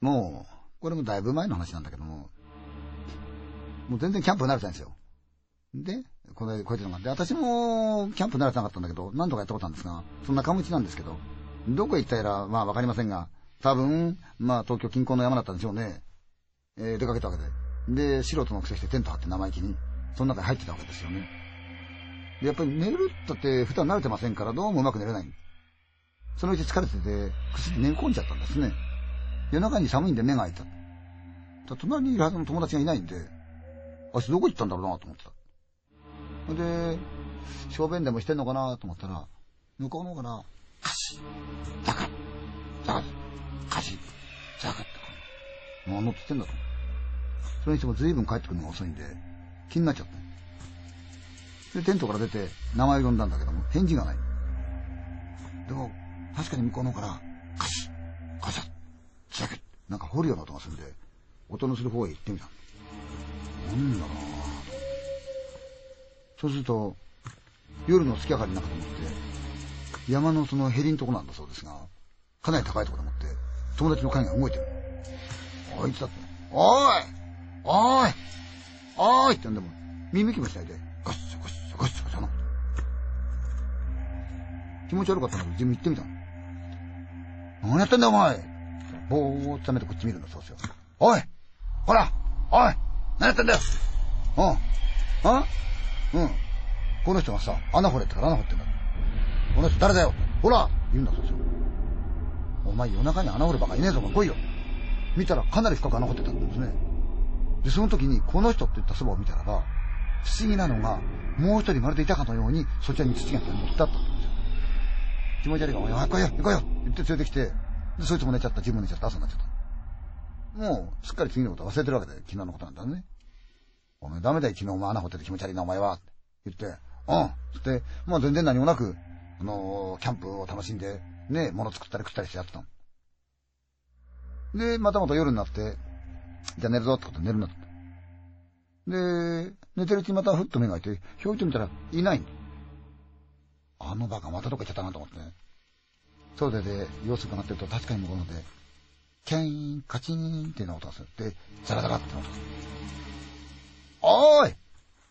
もう、これもだいぶ前の話なんだけども、もう全然キャンプ慣れてないんですよ。で、これ、こうやってのがあって、私もキャンプ慣れてなかったんだけど、何度かやったことあるんですが、そんなかちなんですけど、どこへ行ったやら、まあわかりませんが、多分、まあ東京近郊の山だったんでしょうね。えー、出かけたわけで。で、素人のくせしてテント張って生意気に、その中に入ってたわけですよね。で、やっぱり寝るったって普段慣れてませんから、どうもうまく寝れない。そのうち疲れてて、くすって寝込んじゃったんですね。夜中に寒いんで目が開いた。隣にいるはずの友達がいないんで、あいつどこ行ったんだろうなと思ってた。で、小便でもしてんのかなと思ったら、向こうの方から、カシッ、ザカッ、ザカッ、カシッ、ザカッって。何のっててんだと。それにしても随分帰ってくるのが遅いんで、気になっちゃった。で、テントから出て名前を呼んだんだけども、返事がない。でも、確かに向こうの方から、カシッ、カシャ、ッ、なんか掘るような音がするんで、音のする方へ行ってみた。なんだろうそうすると、夜の月明かりの中と思って、山のそのヘリのとこなんだそうですが、かなり高いところでもって、友達の影が動いてる。あいつだって、おいおいおいってんでも、耳きもしないで、ガッシャガッシャガッシャガッシャな。気持ち悪かったんだけど、自分行ってみたの。何やってんだ、お前ぼーっと冷めてこっち見るんだそうすよ。おいほらおい何やってんだようん。あ？うん。この人がさ、穴掘れってから穴掘ってんだ。この人誰だよほら言うんだそうですよ。お前夜中に穴掘るばかいねえぞ、お前来いよ。見たらかなり深く穴掘ってたんですね。で、その時にこの人って言ったそばを見たらば、不思議なのが、もう一人まるでいたかのように、そちらに土が持ってあったんですよ。気持ち悪いから、おい、来いよ、行こうよ言って連れてきて、そいつも寝ちゃった、自分も寝ちゃった、朝になっちゃった。もう、すっかり次のこと忘れてるわけで、昨日のことなんだね。お前ダメだよ、昨日お前穴掘ってて気持ち悪いな、お前は。って言って、うん。つって、まあ全然何もなく、あのー、キャンプを楽しんで、ね、物作ったり食ったりしてやってたの。で、またまた夜になって、じゃあ寝るぞってことで寝るなって。で、寝てるうちにまたふっと目が開いて、ひょいと見たらいないんあのバカまたどっか行っちゃったなと思ってね。そうでで、様子伺ってると確かに向こうので、キャイン、カチンっていうような音がする。で、ザラザラって音がする。おーい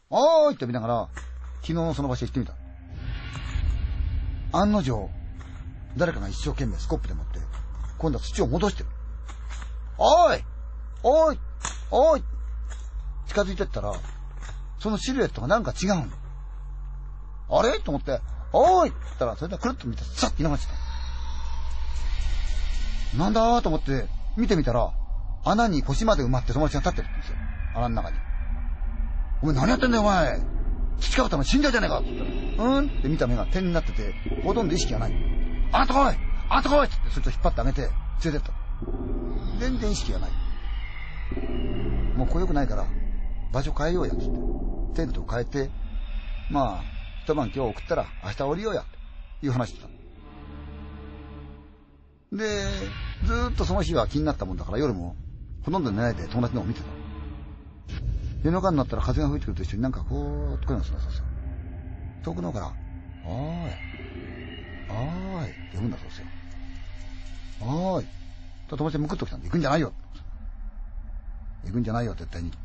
おーいって見ながら、昨日のその場所行ってみた。案の定、誰かが一生懸命スコップで持って、今度は土を戻してる。おーいおーいおーい近づいてったら、そのシルエットがなんか違うの。あれ？と思って、おーいって言ったら、それでくるっと見て、さっといなくなっちゃった。なんだーと思って、見てみたら、穴に腰まで埋まって友達が立ってるんですよ。穴の中に。お前何やってんだよ、お前。土かぶったの死んじゃうじゃねえかって言ったら、うん？って見た目が点になってて、ほとんど意識がない。あなた来いあなた来いって、そいつを引っ張ってあげて、連れてった。全然意識がない。もう来よくないから、場所変えようや、って。テントを変えて、まあ、一晩今日送ったら明日降りようや、という話だった。で、ずーっとその日は気になったもんだから夜もほとんど寝ないで友達の方を見てた。夜中になったら風が吹いてくると一緒になんかこうっと声がするんですよ。遠くの方から、おーい、おーいって呼ぶんだそうですよ。おーい。と友達むくっと来たんで、行くんじゃないよ。行くんじゃないよ、絶対に。一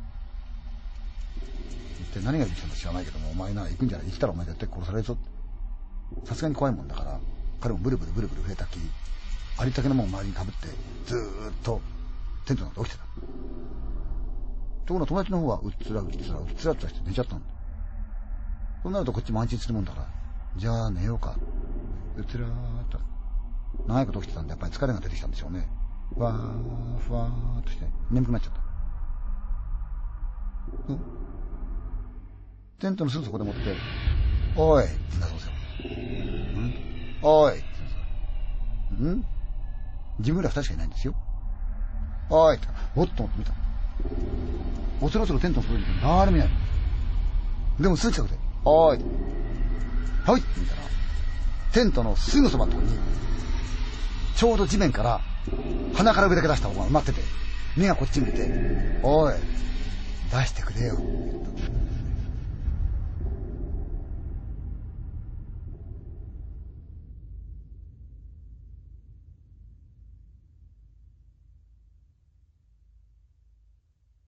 体何が言ってたのか知らないけども、お前な、行くんじゃない。生きたらお前絶対殺されるぞ。さすがに怖いもんだから、彼もブルブルブルブル増えたき、ありったけのもん周りに被って、ずーっとテントの中で起きてた。ところが友達の方はうっつらうっつらうっつらってして寝ちゃったんだ。そうなるとこっちも安心するもんだから、じゃあ寝ようか。うつらーっと。長いこと起きてたんで、やっぱり疲れが出てきたんでしょうね。ふわー、ふわーっとして眠くなっちゃった。うん。テントのすぐそこでもって、おいって言うんだそうですよ。んおいって言うんですん自分ら二人しかいないんですよ。おいって、おっと見た。恐る恐るテントの外に誰もいない。でもすぐ近くで、おーい。はいって見たら、テントのすぐそばのところに、ちょうど地面から鼻から上だけ出した方が埋まってて、目がこっち向いて、おい、出してくれよ。